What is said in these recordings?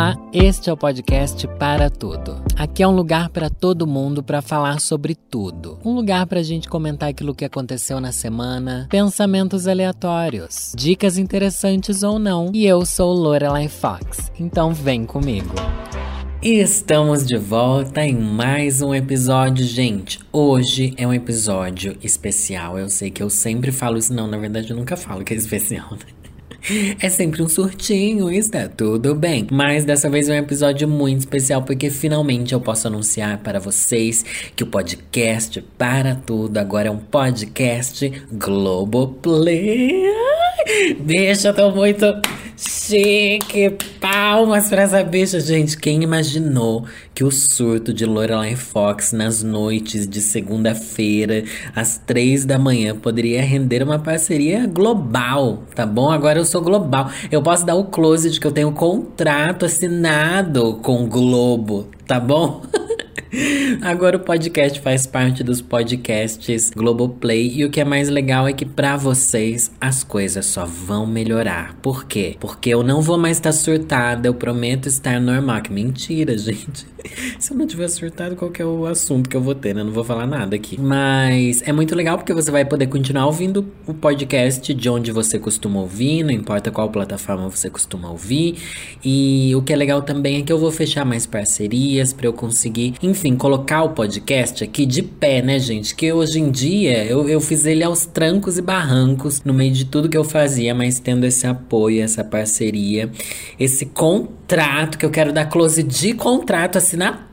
Olá, este é o podcast Para Tudo. Aqui é um lugar para todo mundo para falar sobre tudo. Um lugar para a gente comentar aquilo que aconteceu na semana, pensamentos aleatórios, dicas interessantes ou não. E eu sou Lorelai Fox, então vem comigo. E estamos de volta em mais um episódio, gente. Hoje é um episódio especial. Eu sei que eu sempre falo isso, não, na verdade eu nunca falo que é especial, né? É sempre um surtinho, está tudo bem. Mas dessa vez é um episódio muito especial porque finalmente eu posso anunciar para vocês que o podcast Para Tudo agora é um podcast Globoplay. Bicha, eu tô muito chique. Palmas pra essa bicha, gente. Quem imaginou que o surto de Lorelai Fox nas noites de segunda-feira, às três da manhã, poderia render uma parceria global, tá bom? Agora eu sou global. Eu posso dar o close de que eu tenho um contrato assinado com o Globo, tá bom? Agora o podcast faz parte dos podcasts Globoplay e o que é mais legal é que para vocês as coisas só vão melhorar. Por quê? Porque eu não vou mais estar surtada, eu prometo estar normal. Que mentira, gente. Se eu não tiver surtado, qual que é o assunto que eu vou ter, né? Eu não vou falar nada aqui. Mas é muito legal porque você vai poder continuar ouvindo o podcast de onde você costuma ouvir, não importa qual plataforma você costuma ouvir. E o que é legal também é que eu vou fechar mais parcerias para eu conseguir, enfim, colocar o podcast aqui de pé, né, gente? Que hoje em dia eu, eu fiz ele aos trancos e barrancos no meio de tudo que eu fazia, mas tendo esse apoio, essa parceria, esse contrato que eu quero dar close de contrato, assinatura,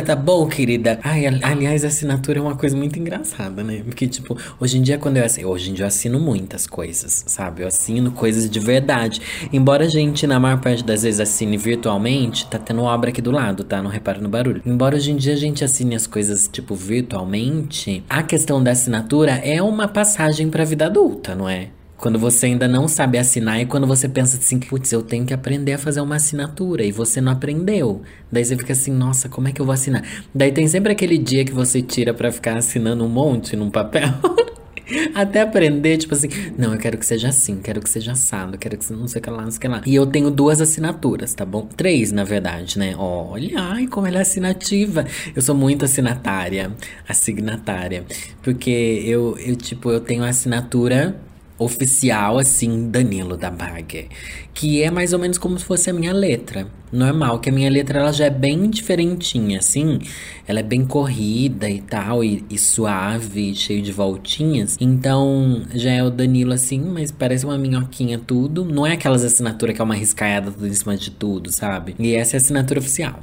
tá bom, querida? Ai, aliás, assinatura é uma coisa muito engraçada, né? Porque, tipo, hoje em dia, quando eu assino, hoje em dia eu assino muitas coisas, sabe? Eu assino coisas de verdade. Embora a gente, na maior parte das vezes, assine virtualmente, tá tendo obra aqui do lado, tá? Não repara no barulho. Embora hoje em dia a gente assine as coisas, tipo, virtualmente, a questão da assinatura é uma passagem pra vida adulta, não é? Quando você ainda não sabe assinar e quando você pensa assim, putz, eu tenho que aprender a fazer uma assinatura e você não aprendeu. Daí você fica assim, nossa, como é que eu vou assinar? Daí tem sempre aquele dia que você tira para ficar assinando um monte num papel. Até aprender, tipo assim, não, eu quero que seja assim, quero que seja assado, quero que não sei o que lá, não sei o que lá. E eu tenho duas assinaturas, tá bom? Três, na verdade, né? Olha, ai, como ela é assinativa. Eu sou muito assinatária, assignatária. Porque eu, eu tipo, eu tenho a assinatura oficial, assim, Danilo da Bagger. Que é mais ou menos como se fosse a minha letra. Normal, que a minha letra ela já é bem diferentinha, assim. Ela é bem corrida e tal, e, e suave, cheio de voltinhas. Então, já é o Danilo assim, mas parece uma minhoquinha tudo. Não é aquelas assinaturas que é uma riscaiada tudo em cima de tudo, sabe? E essa é a assinatura oficial.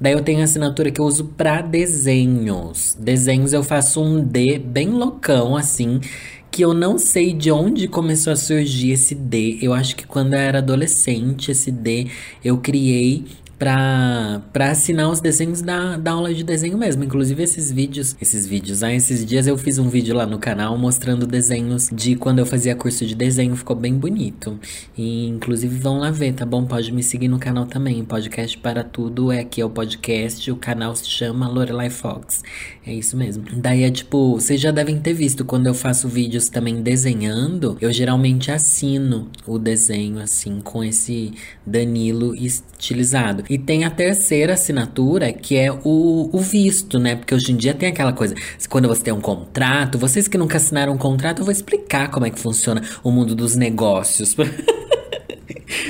Daí eu tenho a assinatura que eu uso para desenhos. Desenhos eu faço um D bem loucão, assim que eu não sei de onde começou a surgir esse D. Eu acho que quando eu era adolescente, esse D eu criei pra, assinar os desenhos da, da aula de desenho mesmo. Inclusive esses vídeos, esses vídeos, ah, esses dias eu fiz um vídeo lá no canal mostrando desenhos de quando eu fazia curso de desenho, ficou bem bonito. E inclusive vão lá ver, tá bom? Pode me seguir no canal também. Podcast para tudo é aqui é o podcast, o canal se chama Lorelai Fox. É isso mesmo. Daí é tipo, vocês já devem ter visto quando eu faço vídeos também desenhando, eu geralmente assino o desenho assim com esse Danilo estilizado. E tem a terceira assinatura, que é o, o visto, né? Porque hoje em dia tem aquela coisa, quando você tem um contrato, vocês que nunca assinaram um contrato, eu vou explicar como é que funciona o mundo dos negócios.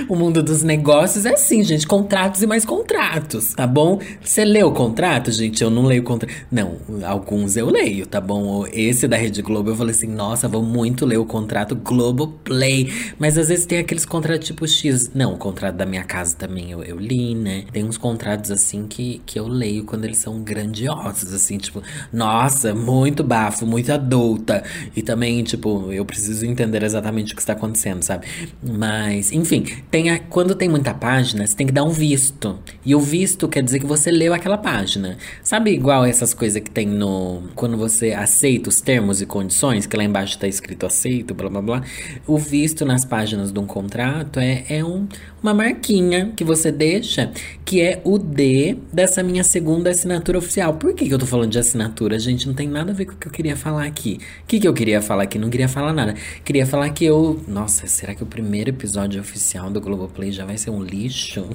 O mundo dos negócios é assim, gente. Contratos e mais contratos, tá bom? Você leu o contrato, gente? Eu não leio o contrato. Não, alguns eu leio, tá bom? Esse da Rede Globo, eu falei assim, nossa, vou muito ler o contrato Globo Play. Mas às vezes tem aqueles contratos tipo X. Não, o contrato da minha casa também eu, eu li, né? Tem uns contratos assim que, que eu leio quando eles são grandiosos, assim, tipo, nossa, muito bafo, muito adulta. E também, tipo, eu preciso entender exatamente o que está acontecendo, sabe? Mas, enfim, tem a, quando tem muita página, você tem que dar um visto. E o visto quer dizer que você leu aquela página. Sabe igual essas coisas que tem no. Quando você aceita os termos e condições, que lá embaixo tá escrito aceito, blá blá blá. O visto nas páginas de um contrato é, é um, uma marquinha que você deixa, que é o D dessa minha segunda assinatura oficial. Por que, que eu tô falando de assinatura? Gente, não tem nada a ver com o que eu queria falar aqui. O que, que eu queria falar aqui? Não queria falar nada. Queria falar que eu. Nossa, será que o primeiro episódio oficial do Globoplay já vai ser um lixo?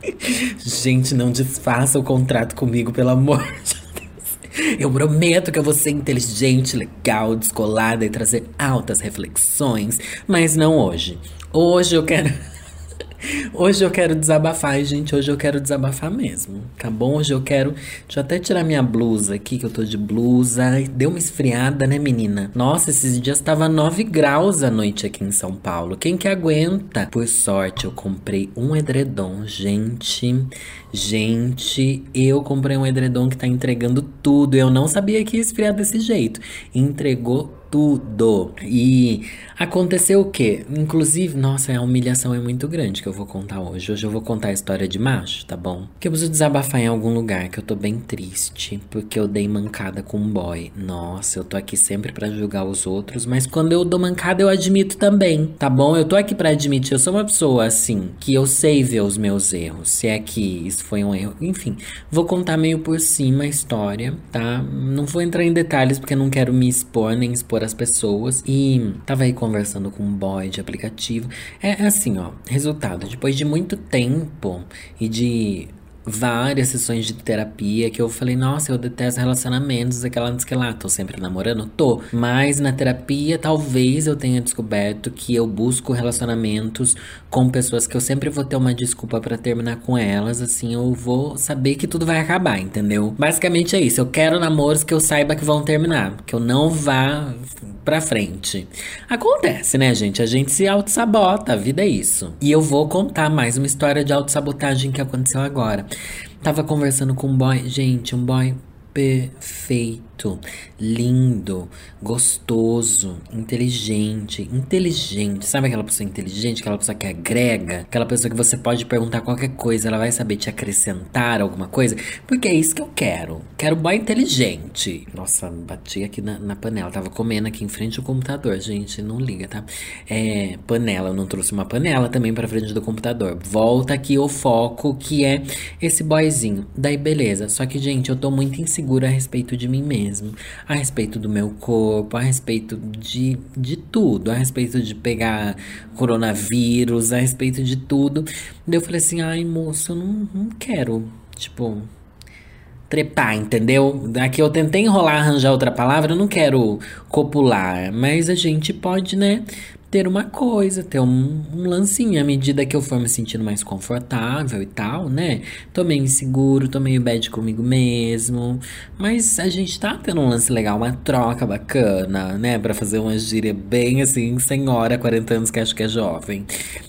Gente, não desfaça o contrato comigo, pelo amor de Deus. Eu prometo que eu vou ser inteligente, legal, descolada e trazer altas reflexões, mas não hoje. Hoje eu quero. Hoje eu quero desabafar, gente. Hoje eu quero desabafar mesmo. Tá bom? Hoje eu quero. Deixa eu até tirar minha blusa aqui, que eu tô de blusa. Deu uma esfriada, né, menina? Nossa, esses dias tava 9 graus à noite aqui em São Paulo. Quem que aguenta? Por sorte, eu comprei um edredom, gente. Gente, eu comprei um edredom que tá entregando tudo. Eu não sabia que ia esfriar desse jeito. Entregou tudo. E aconteceu o quê? Inclusive, nossa, a humilhação é muito grande que eu vou contar hoje. Hoje eu vou contar a história de macho, tá bom? Que eu preciso desabafar em algum lugar que eu tô bem triste, porque eu dei mancada com um boy. Nossa, eu tô aqui sempre para julgar os outros, mas quando eu dou mancada eu admito também, tá bom? Eu tô aqui para admitir, eu sou uma pessoa assim, que eu sei ver os meus erros, se é que isso foi um erro. Enfim, vou contar meio por cima a história, tá? Não vou entrar em detalhes porque não quero me expor nem expor as pessoas. E tava aí conversando com um boy de aplicativo. É, é assim, ó. Resultado, depois de muito tempo e de várias sessões de terapia que eu falei, nossa, eu detesto relacionamentos, aquela antes que lá, tô sempre namorando, tô. Mas na terapia, talvez eu tenha descoberto que eu busco relacionamentos com pessoas que eu sempre vou ter uma desculpa para terminar com elas, assim, eu vou saber que tudo vai acabar, entendeu? Basicamente é isso, eu quero namoros que eu saiba que vão terminar, que eu não vá pra frente. Acontece, né, gente? A gente se auto-sabota, a vida é isso. E eu vou contar mais uma história de auto-sabotagem que aconteceu agora. Tava conversando com um boy, gente, um boy perfeito, lindo, gostoso, inteligente, inteligente. Sabe aquela pessoa inteligente, aquela pessoa que agrega, aquela pessoa que você pode perguntar qualquer coisa, ela vai saber te acrescentar alguma coisa? Porque é isso que eu quero. Quero boy inteligente. Nossa, bati aqui na, na panela, tava comendo aqui em frente ao computador, gente, não liga, tá? É, panela, eu não trouxe uma panela também para frente do computador. Volta aqui o foco que é esse boyzinho. Daí beleza. Só que, gente, eu tô muito insegura a respeito de mim mesmo, a respeito do meu corpo, a respeito de, de tudo, a respeito de pegar coronavírus, a respeito de tudo. Daí eu falei assim: ai, moço, eu não, não quero, tipo, trepar, entendeu? Aqui eu tentei enrolar, arranjar outra palavra, eu não quero copular, mas a gente pode, né, ter uma coisa, ter um, um, lancinho. À medida que eu for me sentindo mais confortável e tal, né? Tô meio inseguro, tô meio bad comigo mesmo. Mas a gente tá tendo um lance legal, uma troca bacana, né? Pra fazer uma gíria bem assim, senhora, 40 anos que acho que é jovem.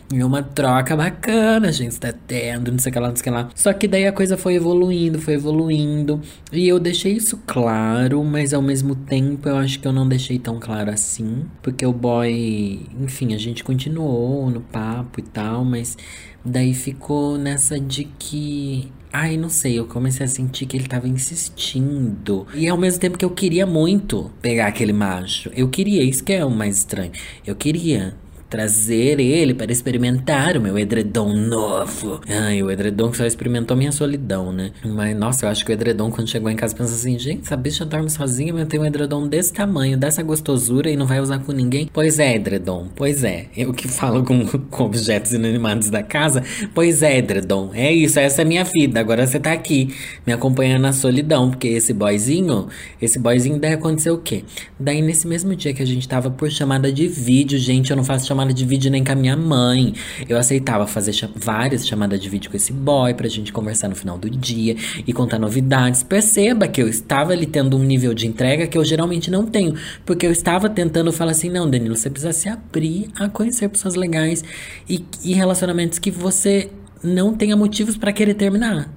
E uma troca bacana, a gente tá tendo, não sei o que lá, não sei o que lá. Só que daí a coisa foi evoluindo, foi evoluindo. E eu deixei isso claro, mas ao mesmo tempo eu acho que eu não deixei tão claro assim. Porque o boy enfim, a gente continuou no papo e tal, mas daí ficou nessa de que. Ai, não sei, eu comecei a sentir que ele tava insistindo. E ao mesmo tempo que eu queria muito pegar aquele macho. Eu queria, isso que é o mais estranho. Eu queria trazer ele para experimentar o meu edredom novo. Ai, o edredom que só experimentou minha solidão, né? Mas, nossa, eu acho que o edredom, quando chegou em casa, pensa assim: gente, essa bicha dorme sozinha, mas tem um edredom desse tamanho, dessa gostosura e não vai usar com ninguém. Pois é, edredom, pois é. Eu que falo com, com objetos inanimados da casa, pois é, edredom. É isso, essa é minha vida. Agora você tá aqui, me acompanhando na solidão, porque esse boyzinho, esse boyzinho, daí aconteceu o quê? Daí, nesse mesmo dia que a gente tava por chamada de vídeo, gente, eu não faço chamada chamada de vídeo nem com a minha mãe. Eu aceitava fazer ch várias chamadas de vídeo com esse boy pra gente conversar no final do dia e contar novidades. Perceba que eu estava ali tendo um nível de entrega que eu geralmente não tenho. Porque eu estava tentando falar assim: não, Danilo, você precisa se abrir a conhecer pessoas legais e, e relacionamentos que você não tenha motivos para querer terminar.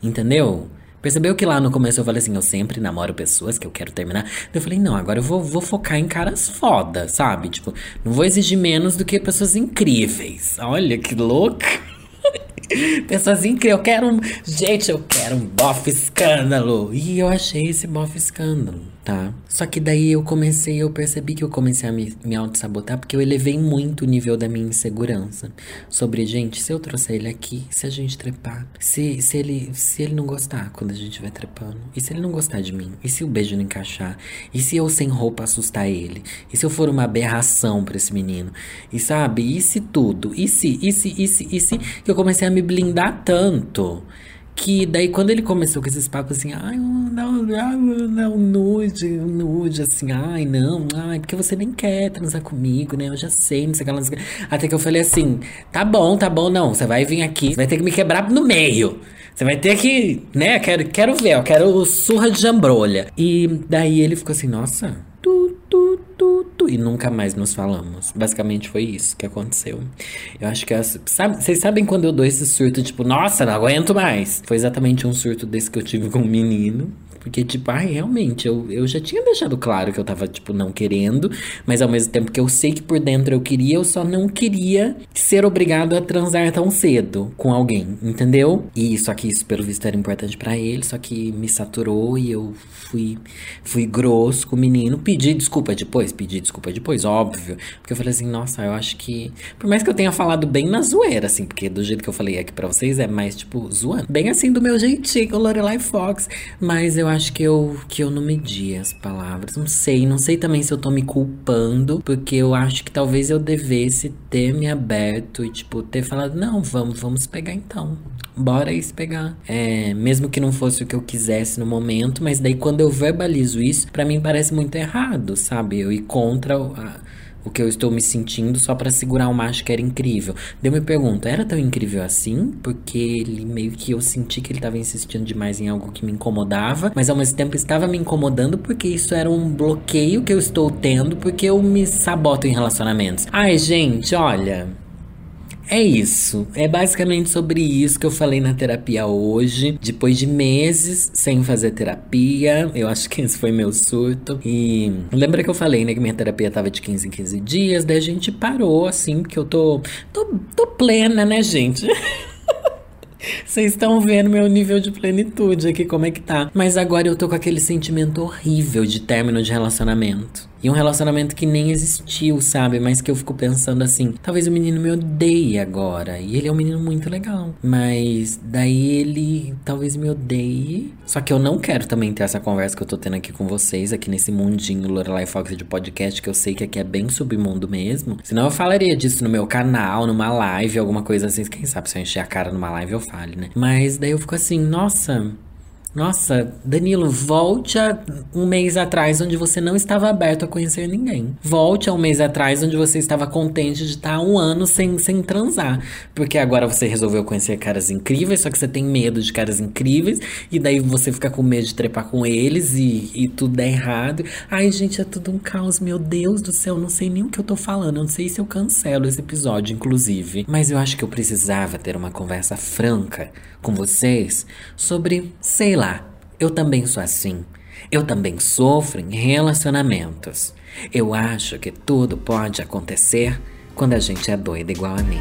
Entendeu? Percebeu que lá no começo eu falei assim, eu sempre namoro pessoas que eu quero terminar. Eu falei, não, agora eu vou, vou focar em caras foda, sabe? Tipo, não vou exigir menos do que pessoas incríveis. Olha que louca. Pessoas incríveis, eu quero um. Gente, eu quero um bofe escândalo. E eu achei esse bofe escândalo. tá? Só que daí eu comecei, eu percebi que eu comecei a me, me auto-sabotar porque eu elevei muito o nível da minha insegurança. Sobre, gente, se eu trouxer ele aqui, se a gente trepar, se, se, ele, se ele não gostar quando a gente vai trepando, e se ele não gostar de mim, e se o beijo não encaixar, e se eu sem roupa assustar ele, e se eu for uma aberração para esse menino, e sabe, e se tudo, e se, e se, e se, e se, que eu comecei a me blindar tanto que daí quando ele começou com esses papos assim, ai, não, não, não, nude, nude, assim, ai, não, ai, porque você nem quer transar comigo, né? Eu já sei, não sei que, Até que eu falei assim, tá bom, tá bom, não, você vai vir aqui, você vai ter que me quebrar no meio. Você vai ter que, né, quero, quero ver, eu quero surra de jambrolha. E daí ele ficou assim, nossa, tu, tu, e nunca mais nos falamos. Basicamente foi isso que aconteceu. Eu acho que as, sabe, vocês sabem quando eu dou esse surto, tipo, nossa, não aguento mais. Foi exatamente um surto desse que eu tive com um menino. Porque, tipo, ai, realmente, eu, eu já tinha deixado claro que eu tava, tipo, não querendo, mas ao mesmo tempo que eu sei que por dentro eu queria, eu só não queria ser obrigado a transar tão cedo com alguém, entendeu? E só que isso, pelo visto, era importante para ele, só que me saturou e eu fui, fui grosso com o menino. Pedi desculpa depois, pedi desculpa depois, óbvio. Porque eu falei assim, nossa, eu acho que. Por mais que eu tenha falado bem na zoeira, assim, porque do jeito que eu falei aqui pra vocês é mais, tipo, zoando. Bem assim, do meu jeitinho, Lorelai Fox. Mas eu acho acho que eu, que eu não medi as palavras. Não sei, não sei também se eu tô me culpando, porque eu acho que talvez eu devesse ter me aberto e, tipo, ter falado: não, vamos, vamos pegar então. Bora isso pegar. É, mesmo que não fosse o que eu quisesse no momento, mas daí quando eu verbalizo isso, para mim parece muito errado, sabe? Eu ir contra a o que eu estou me sentindo só para segurar um macho que era incrível. Daí eu me pergunto, era tão incrível assim? Porque ele meio que eu senti que ele estava insistindo demais em algo que me incomodava, mas ao mesmo tempo estava me incomodando porque isso era um bloqueio que eu estou tendo porque eu me saboto em relacionamentos. Ai, gente, olha, é isso. É basicamente sobre isso que eu falei na terapia hoje. Depois de meses sem fazer terapia, eu acho que esse foi meu surto. E lembra que eu falei, né, que minha terapia tava de 15 em 15 dias, daí a gente parou assim, porque eu tô tô, tô plena, né, gente? Vocês estão vendo meu nível de plenitude aqui, como é que tá. Mas agora eu tô com aquele sentimento horrível de término de relacionamento. E um relacionamento que nem existiu, sabe? Mas que eu fico pensando assim: talvez o menino me odeie agora. E ele é um menino muito legal. Mas daí ele talvez me odeie. Só que eu não quero também ter essa conversa que eu tô tendo aqui com vocês, aqui nesse mundinho Lorelai Fox de podcast, que eu sei que aqui é bem submundo mesmo. Senão eu falaria disso no meu canal, numa live, alguma coisa assim. Quem sabe se eu encher a cara numa live eu fale, né? Mas daí eu fico assim: nossa. Nossa, Danilo, volte a um mês atrás onde você não estava aberto a conhecer ninguém. Volte a um mês atrás onde você estava contente de estar um ano sem, sem transar. Porque agora você resolveu conhecer caras incríveis, só que você tem medo de caras incríveis, e daí você fica com medo de trepar com eles e, e tudo é errado. Ai, gente, é tudo um caos, meu Deus do céu, não sei nem o que eu tô falando. Eu não sei se eu cancelo esse episódio, inclusive. Mas eu acho que eu precisava ter uma conversa franca com vocês sobre, sei eu também sou assim. Eu também sofro em relacionamentos. Eu acho que tudo pode acontecer quando a gente é doida igual a mim.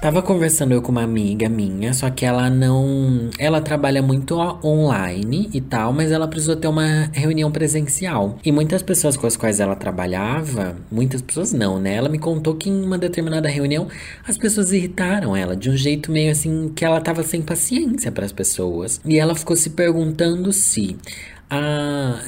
Tava conversando eu com uma amiga minha, só que ela não. Ela trabalha muito online e tal, mas ela precisou ter uma reunião presencial. E muitas pessoas com as quais ela trabalhava, muitas pessoas não, né? Ela me contou que em uma determinada reunião as pessoas irritaram ela de um jeito meio assim que ela tava sem paciência para as pessoas. E ela ficou se perguntando se a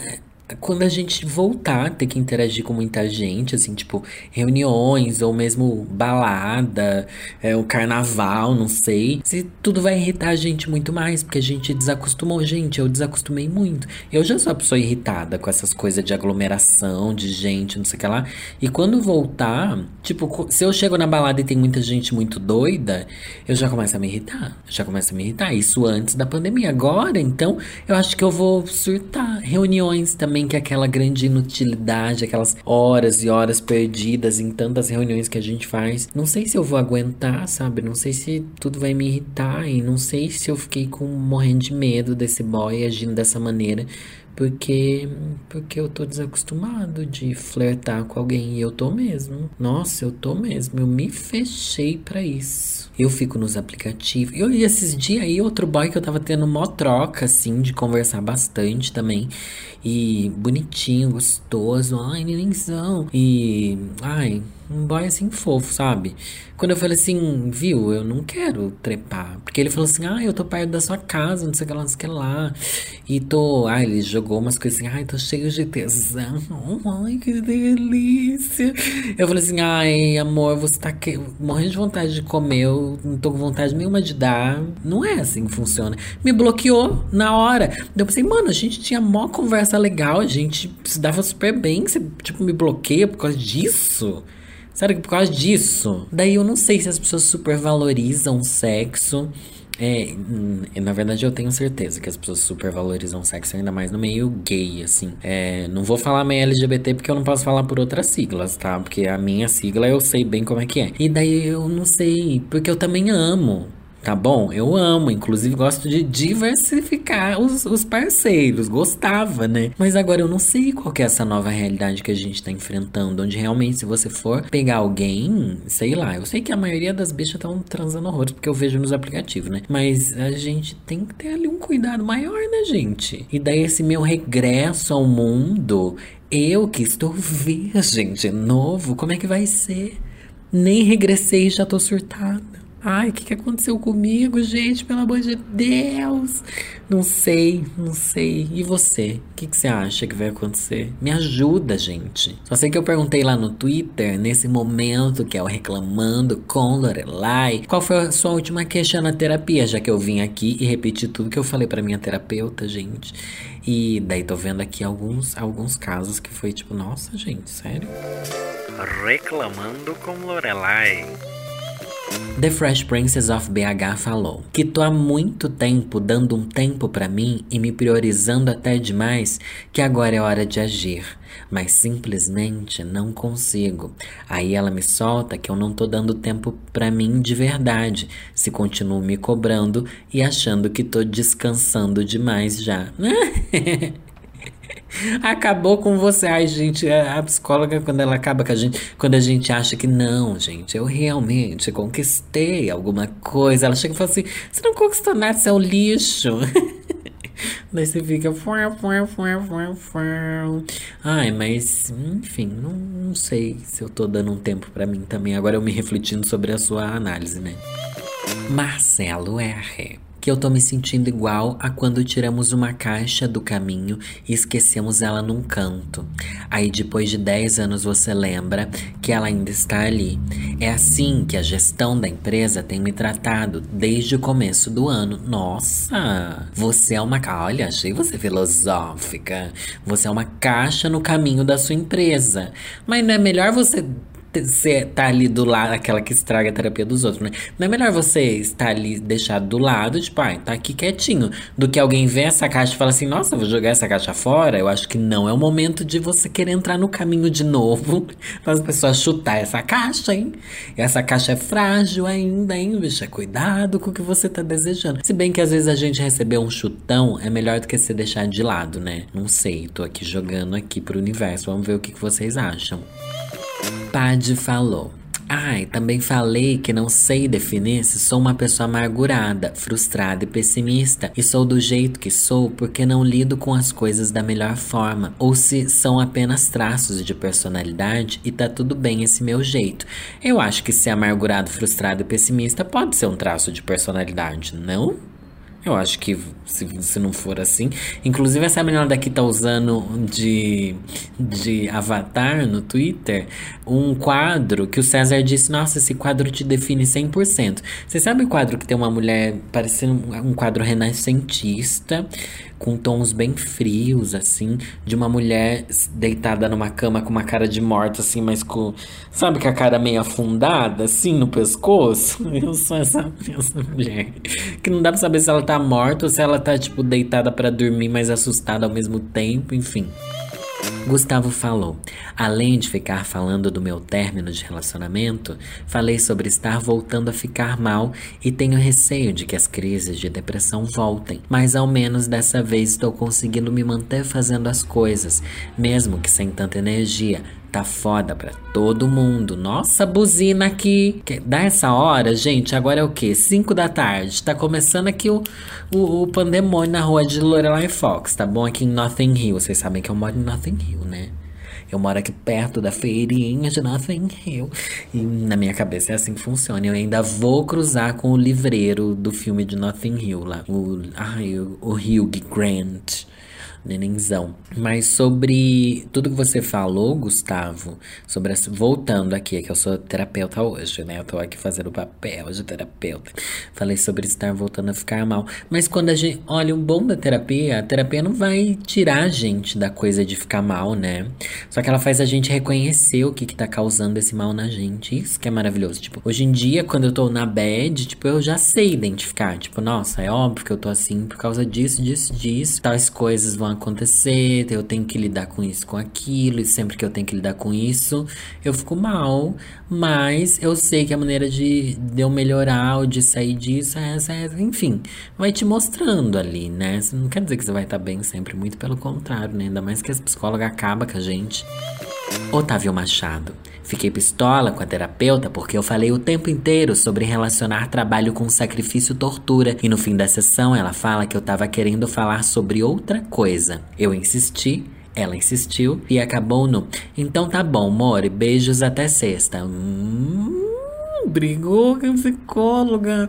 quando a gente voltar a ter que interagir com muita gente, assim, tipo, reuniões ou mesmo balada, é, o carnaval, não sei, se tudo vai irritar a gente muito mais, porque a gente desacostumou. Gente, eu desacostumei muito. Eu já sou uma pessoa irritada com essas coisas de aglomeração, de gente, não sei o que lá. E quando voltar, tipo, se eu chego na balada e tem muita gente muito doida, eu já começo a me irritar. Já começo a me irritar. Isso antes da pandemia. Agora, então, eu acho que eu vou surtar. Reuniões também também que aquela grande inutilidade, aquelas horas e horas perdidas em tantas reuniões que a gente faz. Não sei se eu vou aguentar, sabe? Não sei se tudo vai me irritar e não sei se eu fiquei com morrendo de medo desse boy agindo dessa maneira Porque, porque eu tô desacostumado de flertar com alguém e eu tô mesmo. Nossa, eu tô mesmo. Eu me fechei para isso. Eu fico nos aplicativos. Eu li esses dias aí outro boy que eu tava tendo mó troca, assim, de conversar bastante também. E bonitinho, gostoso. Ai, nenenzão. E. Ai, um boy assim fofo, sabe? Quando eu falei assim, viu, eu não quero trepar. Porque ele falou assim, ah, eu tô perto da sua casa, não sei o que lá, não sei o que lá. E tô. Ai, ele jogou umas coisas assim, ai, tô cheio de tesão. Ai, que delícia. Eu falei assim, ai, amor, você tá que... morrendo de vontade de comer, eu não tô com vontade nenhuma de dar. Não é assim que funciona. Me bloqueou na hora. Eu pensei, mano, a gente tinha mó conversa legal, a gente se dava super bem. Você, tipo, me bloqueia por causa disso. Sério que por causa disso? Daí eu não sei se as pessoas supervalorizam o sexo. É, na verdade eu tenho certeza que as pessoas supervalorizam sexo, ainda mais no meio gay, assim. É, não vou falar meio LGBT porque eu não posso falar por outras siglas, tá? Porque a minha sigla eu sei bem como é que é. E daí eu não sei, porque eu também amo Tá bom? Eu amo, inclusive gosto de diversificar os, os parceiros, gostava, né? Mas agora eu não sei qual é essa nova realidade que a gente tá enfrentando, onde realmente se você for pegar alguém, sei lá, eu sei que a maioria das bichas estão transando horrores, porque eu vejo nos aplicativos, né? Mas a gente tem que ter ali um cuidado maior, né, gente? E daí esse meu regresso ao mundo, eu que estou virgem de novo, como é que vai ser? Nem regressei e já tô surtada. Ai, o que, que aconteceu comigo, gente? Pelo amor de Deus! Não sei, não sei. E você? O que, que você acha que vai acontecer? Me ajuda, gente. Só sei que eu perguntei lá no Twitter, nesse momento que é o Reclamando com Lorelai, qual foi a sua última queixa na terapia, já que eu vim aqui e repeti tudo que eu falei pra minha terapeuta, gente. E daí tô vendo aqui alguns, alguns casos que foi tipo, nossa, gente, sério? Reclamando com Lorelai. The Fresh Princess of BH falou que tô há muito tempo dando um tempo para mim e me priorizando até demais que agora é hora de agir, mas simplesmente não consigo. Aí ela me solta que eu não tô dando tempo para mim de verdade, se continuo me cobrando e achando que tô descansando demais já. Acabou com você. Ai, gente, a psicóloga, quando ela acaba com a gente, quando a gente acha que não, gente, eu realmente conquistei alguma coisa, ela chega e fala assim: você não conquistou nada, você é o lixo. Daí você fica. Ai, mas, enfim, não, não sei se eu tô dando um tempo para mim também. Agora eu me refletindo sobre a sua análise, né? Marcelo R que eu tô me sentindo igual a quando tiramos uma caixa do caminho e esquecemos ela num canto. Aí depois de 10 anos você lembra que ela ainda está ali. É assim que a gestão da empresa tem me tratado desde o começo do ano. Nossa, você é uma. Olha, achei você filosófica. Você é uma caixa no caminho da sua empresa. Mas não é melhor você você tá ali do lado, aquela que estraga a terapia dos outros, né? Não é melhor você estar ali, deixado do lado, tipo, ah, tá aqui quietinho, do que alguém ver essa caixa e falar assim, nossa, vou jogar essa caixa fora? Eu acho que não é o momento de você querer entrar no caminho de novo, para as pessoas chutar essa caixa, hein? Essa caixa é frágil ainda, hein, bicha? Cuidado com o que você tá desejando. Se bem que às vezes a gente receber um chutão é melhor do que você deixar de lado, né? Não sei, tô aqui jogando aqui pro universo, vamos ver o que, que vocês acham. Pad falou. Ai, também falei que não sei definir se sou uma pessoa amargurada, frustrada e pessimista, e sou do jeito que sou porque não lido com as coisas da melhor forma, ou se são apenas traços de personalidade e tá tudo bem esse meu jeito. Eu acho que ser amargurado, frustrado e pessimista pode ser um traço de personalidade, não? Eu acho que se, se não for assim. Inclusive, essa menina daqui tá usando de, de avatar no Twitter um quadro que o César disse: Nossa, esse quadro te define 100%. Você sabe o quadro que tem uma mulher parecendo um quadro renascentista, com tons bem frios, assim, de uma mulher deitada numa cama com uma cara de morta, assim, mas com. Sabe, com a cara meio afundada, assim, no pescoço? Eu sou essa, essa mulher. Que não dá pra saber se ela tá morta ou se ela tá, tipo, deitada para dormir, mas assustada ao mesmo tempo, enfim. Gustavo falou: além de ficar falando do meu término de relacionamento, falei sobre estar voltando a ficar mal e tenho receio de que as crises de depressão voltem. Mas ao menos dessa vez estou conseguindo me manter fazendo as coisas, mesmo que sem tanta energia. Tá foda pra todo mundo. Nossa, buzina aqui. Dá essa hora, gente. Agora é o quê? 5 da tarde. Tá começando aqui o, o, o, pandemônio na rua de Lorelai Fox, tá bom? Aqui em Nothing Hill. Vocês sabem que eu moro em Nothing Hill, né? Eu moro aqui perto da feirinha de Nothing Hill. E na minha cabeça é assim que funciona. Eu ainda vou cruzar com o livreiro do filme de Nothing Hill lá. O, ai, o, o Hugh Grant nenenzão. Mas sobre tudo que você falou, Gustavo, sobre essa, voltando aqui, que eu sou terapeuta hoje, né? Eu tô aqui fazendo o papel de terapeuta. Falei sobre estar voltando a ficar mal. Mas quando a gente. Olha, o bom da terapia, a terapia não vai tirar a gente da coisa de ficar mal, né? Só que ela faz a gente reconhecer o que, que tá causando esse mal na gente. Isso que é maravilhoso. Tipo, hoje em dia, quando eu tô na bad, tipo, eu já sei identificar. Tipo, nossa, é óbvio que eu tô assim por causa disso, disso, disso. Tais coisas vão acontecer, eu tenho que lidar com isso, com aquilo, e sempre que eu tenho que lidar com isso, eu fico mal, mas eu sei que a maneira de, de eu melhorar ou de sair disso é essa, é, enfim, vai te mostrando ali, né? Isso não quer dizer que você vai estar bem sempre, muito pelo contrário, né? Ainda mais que essa psicóloga acaba com a gente. Otávio Machado. Fiquei pistola com a terapeuta porque eu falei o tempo inteiro sobre relacionar trabalho com sacrifício e tortura, e no fim da sessão ela fala que eu tava querendo falar sobre outra coisa. Eu insisti, ela insistiu e acabou no. Então tá bom, More, beijos até sexta. Hum brigou com a psicóloga.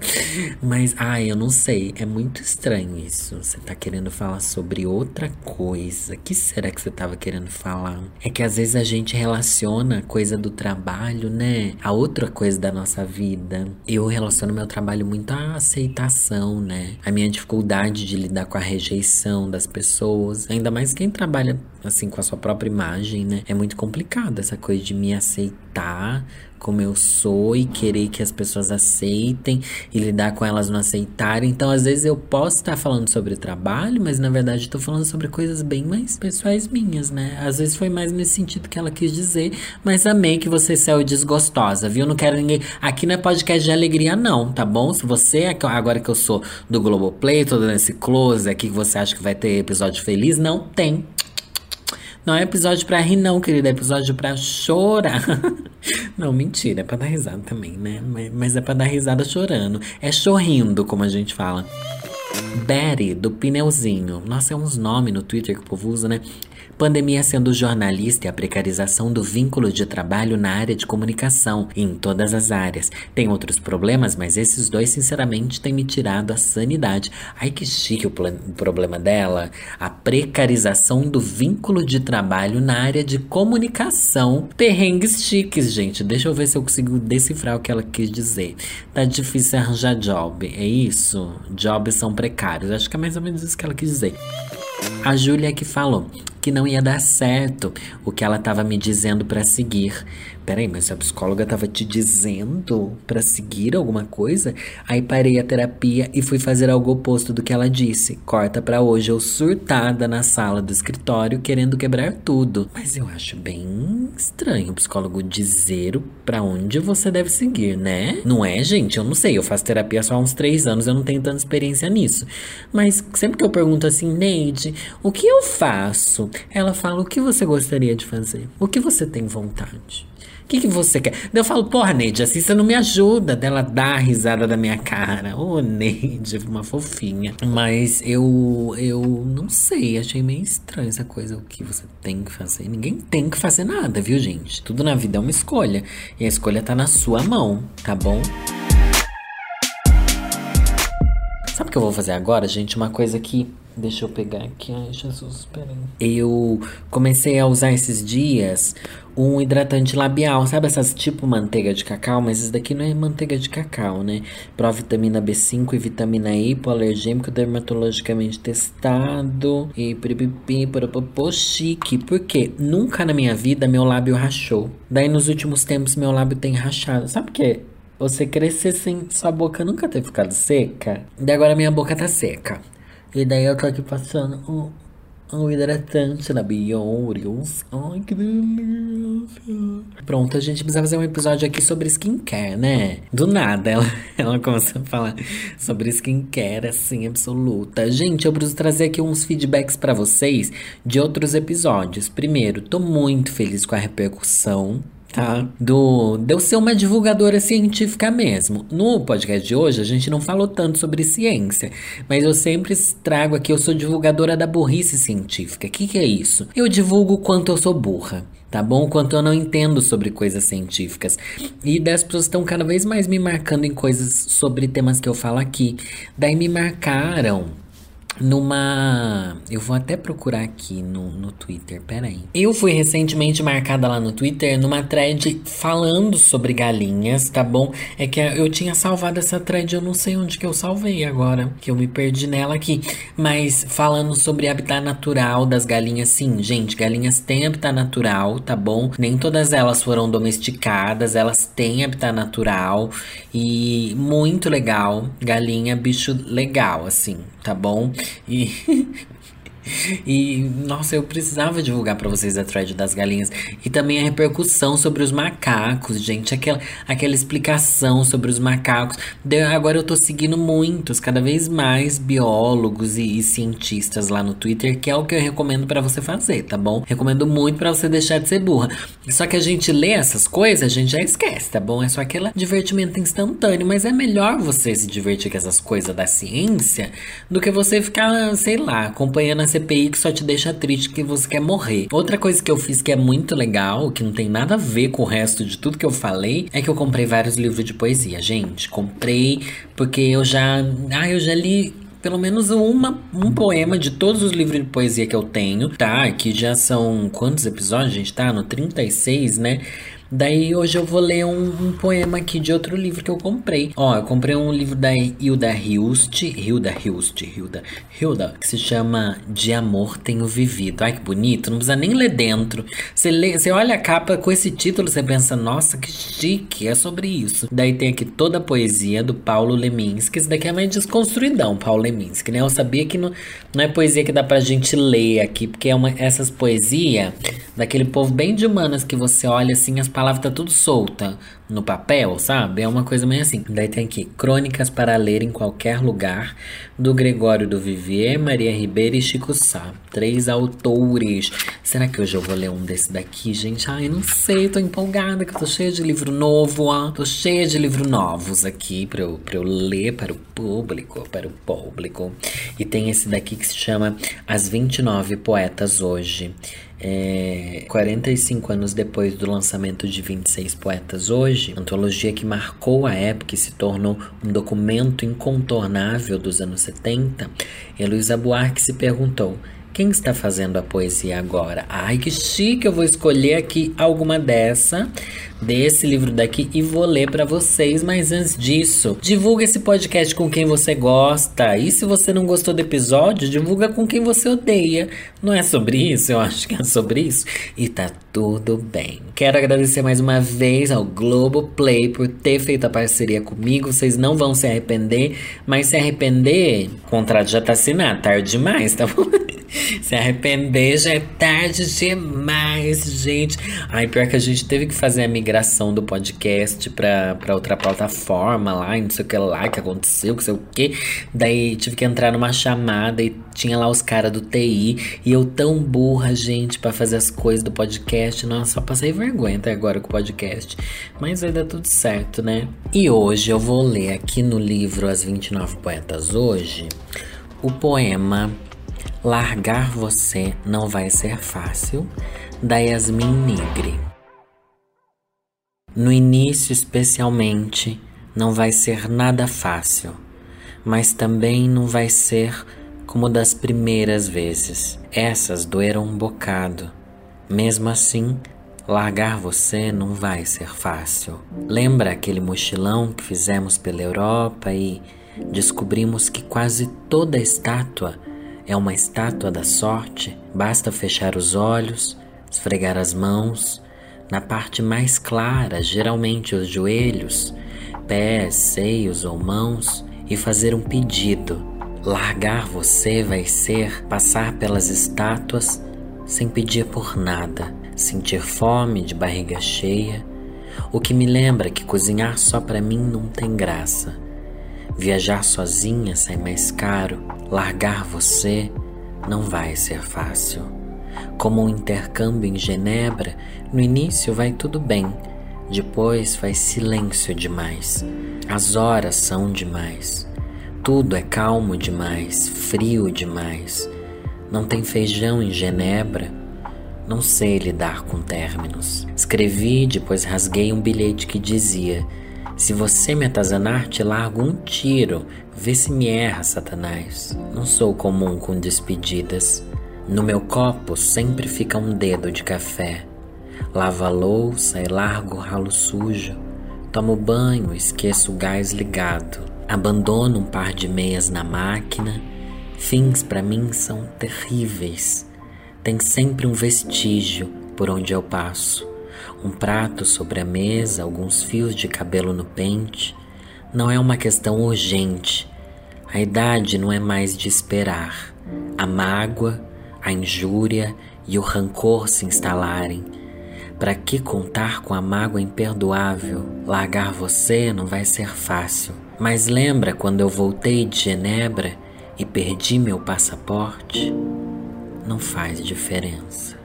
Mas, ai, eu não sei. É muito estranho isso. Você tá querendo falar sobre outra coisa. Que será que você tava querendo falar? É que às vezes a gente relaciona coisa do trabalho, né? A outra coisa da nossa vida. Eu relaciono meu trabalho muito à aceitação, né? A minha dificuldade de lidar com a rejeição das pessoas. Ainda mais quem trabalha assim com a sua própria imagem, né? É muito complicado essa coisa de me aceitar como eu sou e querer que as pessoas aceitem e lidar com elas não aceitarem. Então, às vezes eu posso estar falando sobre trabalho, mas na verdade estou falando sobre coisas bem mais pessoais minhas, né? Às vezes foi mais nesse sentido que ela quis dizer, mas amei que você saiu desgostosa, viu? Não quero ninguém. Aqui não é podcast de alegria, não, tá bom? Se você, é agora que eu sou do Globoplay, todo nesse close aqui que você acha que vai ter episódio feliz, não tem. Não é episódio pra rir, não, querida. É episódio pra chorar. não, mentira. É pra dar risada também, né? Mas é pra dar risada chorando. É chorrindo, como a gente fala. Betty, do Pneuzinho. Nossa, é uns nomes no Twitter que o povo usa, né? Pandemia sendo jornalista e a precarização do vínculo de trabalho na área de comunicação, em todas as áreas. Tem outros problemas, mas esses dois, sinceramente, têm me tirado a sanidade. Ai, que chique o, o problema dela. A precarização do vínculo de trabalho na área de comunicação. Perrengues chiques, gente. Deixa eu ver se eu consigo decifrar o que ela quis dizer. Tá difícil arranjar job, é isso? Jobs são precários. Acho que é mais ou menos isso que ela quis dizer. A Júlia que falou que não ia dar certo o que ela estava me dizendo para seguir. Peraí, mas a psicóloga estava te dizendo para seguir alguma coisa? Aí parei a terapia e fui fazer algo oposto do que ela disse. Corta para hoje eu surtada na sala do escritório querendo quebrar tudo. Mas eu acho bem estranho o psicólogo dizer para onde você deve seguir, né? Não é, gente? Eu não sei. Eu faço terapia só há uns três anos, eu não tenho tanta experiência nisso. Mas sempre que eu pergunto assim, Neide, o que eu faço? Ela fala: o que você gostaria de fazer? O que você tem vontade? O que, que você quer? Daí eu falo, porra, Neide, assim você não me ajuda. Dela dar a risada da minha cara. Ô, oh, Neide, uma fofinha. Mas eu, eu não sei, achei meio estranho essa coisa. O que você tem que fazer? Ninguém tem que fazer nada, viu, gente? Tudo na vida é uma escolha. E a escolha tá na sua mão, tá bom? Sabe o que eu vou fazer agora, gente? Uma coisa que Deixa eu pegar aqui. Ai, Jesus, peraí. Eu comecei a usar esses dias um hidratante labial. Sabe essas tipo manteiga de cacau? Mas esse daqui não é manteiga de cacau, né? Pro vitamina B5 e vitamina E, hipoalergênico, dermatologicamente testado. E pipipi, porapopô, chique. Por quê? Nunca na minha vida meu lábio rachou. Daí nos últimos tempos meu lábio tem rachado. Sabe o que? Você crescer sem sua boca nunca ter ficado seca. E agora minha boca tá seca. E daí eu tô aqui passando. Oh, o hidratante da Bioreals. Ai, que delícia. Pronto, a gente precisa fazer um episódio aqui sobre skincare, né? Do nada, ela, ela começou a falar sobre skincare, assim, absoluta. Gente, eu preciso trazer aqui uns feedbacks para vocês de outros episódios. Primeiro, tô muito feliz com a repercussão tá? Do, de eu ser uma divulgadora científica mesmo. No podcast de hoje, a gente não falou tanto sobre ciência, mas eu sempre trago aqui, eu sou divulgadora da burrice científica. O que, que é isso? Eu divulgo quanto eu sou burra tá bom? Quanto eu não entendo sobre coisas científicas. E das pessoas estão cada vez mais me marcando em coisas sobre temas que eu falo aqui. Daí me marcaram numa. Eu vou até procurar aqui no, no Twitter, peraí. Eu fui recentemente marcada lá no Twitter numa thread falando sobre galinhas, tá bom? É que eu tinha salvado essa thread, eu não sei onde que eu salvei agora, que eu me perdi nela aqui. Mas falando sobre habitat natural das galinhas, sim, gente, galinhas têm habitat natural, tá bom? Nem todas elas foram domesticadas, elas têm habitat natural e muito legal. Galinha, bicho legal, assim, tá bom? E E, nossa, eu precisava divulgar para vocês a thread das galinhas. E também a repercussão sobre os macacos, gente. Aquela, aquela explicação sobre os macacos. Agora eu tô seguindo muitos, cada vez mais biólogos e, e cientistas lá no Twitter, que é o que eu recomendo para você fazer, tá bom? Recomendo muito para você deixar de ser burra. Só que a gente lê essas coisas, a gente já esquece, tá bom? É só aquele divertimento instantâneo. Mas é melhor você se divertir com essas coisas da ciência do que você ficar, sei lá, acompanhando as CPI que só te deixa triste que você quer morrer. Outra coisa que eu fiz que é muito legal, que não tem nada a ver com o resto de tudo que eu falei, é que eu comprei vários livros de poesia, gente. Comprei porque eu já. Ah, eu já li pelo menos uma, um poema de todos os livros de poesia que eu tenho, tá? Que já são quantos episódios, gente? Tá no 36, né? Daí hoje eu vou ler um, um, poema aqui de outro livro que eu comprei. Ó, eu comprei um livro da Hilda Hilst, Hilda Hilst, Hilda, Hilda, que se chama De Amor Tenho Vivido. Ai, que bonito, não precisa nem ler dentro. Você, lê, você olha a capa com esse título, você pensa, nossa, que chique, é sobre isso. Daí tem aqui toda a poesia do Paulo Leminski. Esse daqui é mais desconstruidão, Paulo Leminski, né? Eu sabia que não, não é poesia que dá pra gente ler aqui, porque é uma, essas poesias daquele povo bem de humanas que você olha assim, as palavras palavra tá tudo solta no papel, sabe? É uma coisa meio assim. Daí tem aqui, Crônicas para ler em qualquer lugar, do Gregório do Vivier, Maria Ribeiro e Chico Sá. Três autores. Será que hoje eu vou ler um desse daqui, gente? Ai, não sei, tô empolgada que eu tô cheia de livro novo, ó. Tô cheia de livros novos aqui pra eu, pra eu ler para o público, para o público. E tem esse daqui que se chama As 29 Poetas Hoje. É, 45 anos depois do lançamento de 26 Poetas Hoje, antologia que marcou a época e se tornou um documento incontornável dos anos 70, Heloísa Buarque se perguntou: quem está fazendo a poesia agora? Ai, que chique! Eu vou escolher aqui alguma dessa, desse livro daqui, e vou ler para vocês. Mas antes disso, divulga esse podcast com quem você gosta. E se você não gostou do episódio, divulga com quem você odeia. Não é sobre isso? Eu acho que é sobre isso. E tá tudo bem. Quero agradecer mais uma vez ao Globoplay por ter feito a parceria comigo. Vocês não vão se arrepender, mas se arrepender, o contrato já tá assinado, tarde demais, tá bom? Se arrepender já é tarde demais, gente. Ai, pior que a gente teve que fazer a migração do podcast pra, pra outra plataforma lá, não sei o que lá que aconteceu, não sei o que. Daí tive que entrar numa chamada e tinha lá os caras do TI. E eu tão burra, gente, para fazer as coisas do podcast. Nossa, só passei vergonha até agora com o podcast. Mas vai dar tudo certo, né? E hoje eu vou ler aqui no livro As 29 Poetas Hoje o poema Largar você não vai ser fácil, da Yasmin Nigri. No início, especialmente, não vai ser nada fácil, mas também não vai ser como das primeiras vezes. Essas doeram um bocado. Mesmo assim, largar você não vai ser fácil. Lembra aquele mochilão que fizemos pela Europa e descobrimos que quase toda estátua é uma estátua da sorte, basta fechar os olhos, esfregar as mãos, na parte mais clara, geralmente os joelhos, pés, seios ou mãos, e fazer um pedido, Largar você vai ser passar pelas estátuas sem pedir por nada, sentir fome de barriga cheia, o que me lembra que cozinhar só para mim não tem graça. Viajar sozinha sai mais caro, largar você não vai ser fácil. Como um intercâmbio em Genebra, no início vai tudo bem, depois faz silêncio demais. As horas são demais. Tudo é calmo demais, frio demais. Não tem feijão em Genebra. Não sei lidar com términos. Escrevi, depois rasguei um bilhete que dizia: Se você me atazanar, te largo um tiro. Vê se me erra, Satanás. Não sou comum com despedidas. No meu copo sempre fica um dedo de café. Lavo a louça e largo o ralo sujo. Tomo banho, esqueço o gás ligado. Abandono um par de meias na máquina. Fins para mim são terríveis. Tem sempre um vestígio por onde eu passo. Um prato sobre a mesa, alguns fios de cabelo no pente. Não é uma questão urgente. A idade não é mais de esperar. A mágoa, a injúria e o rancor se instalarem para que contar com a mágoa imperdoável? Largar você não vai ser fácil. Mas lembra quando eu voltei de Genebra e perdi meu passaporte? Não faz diferença.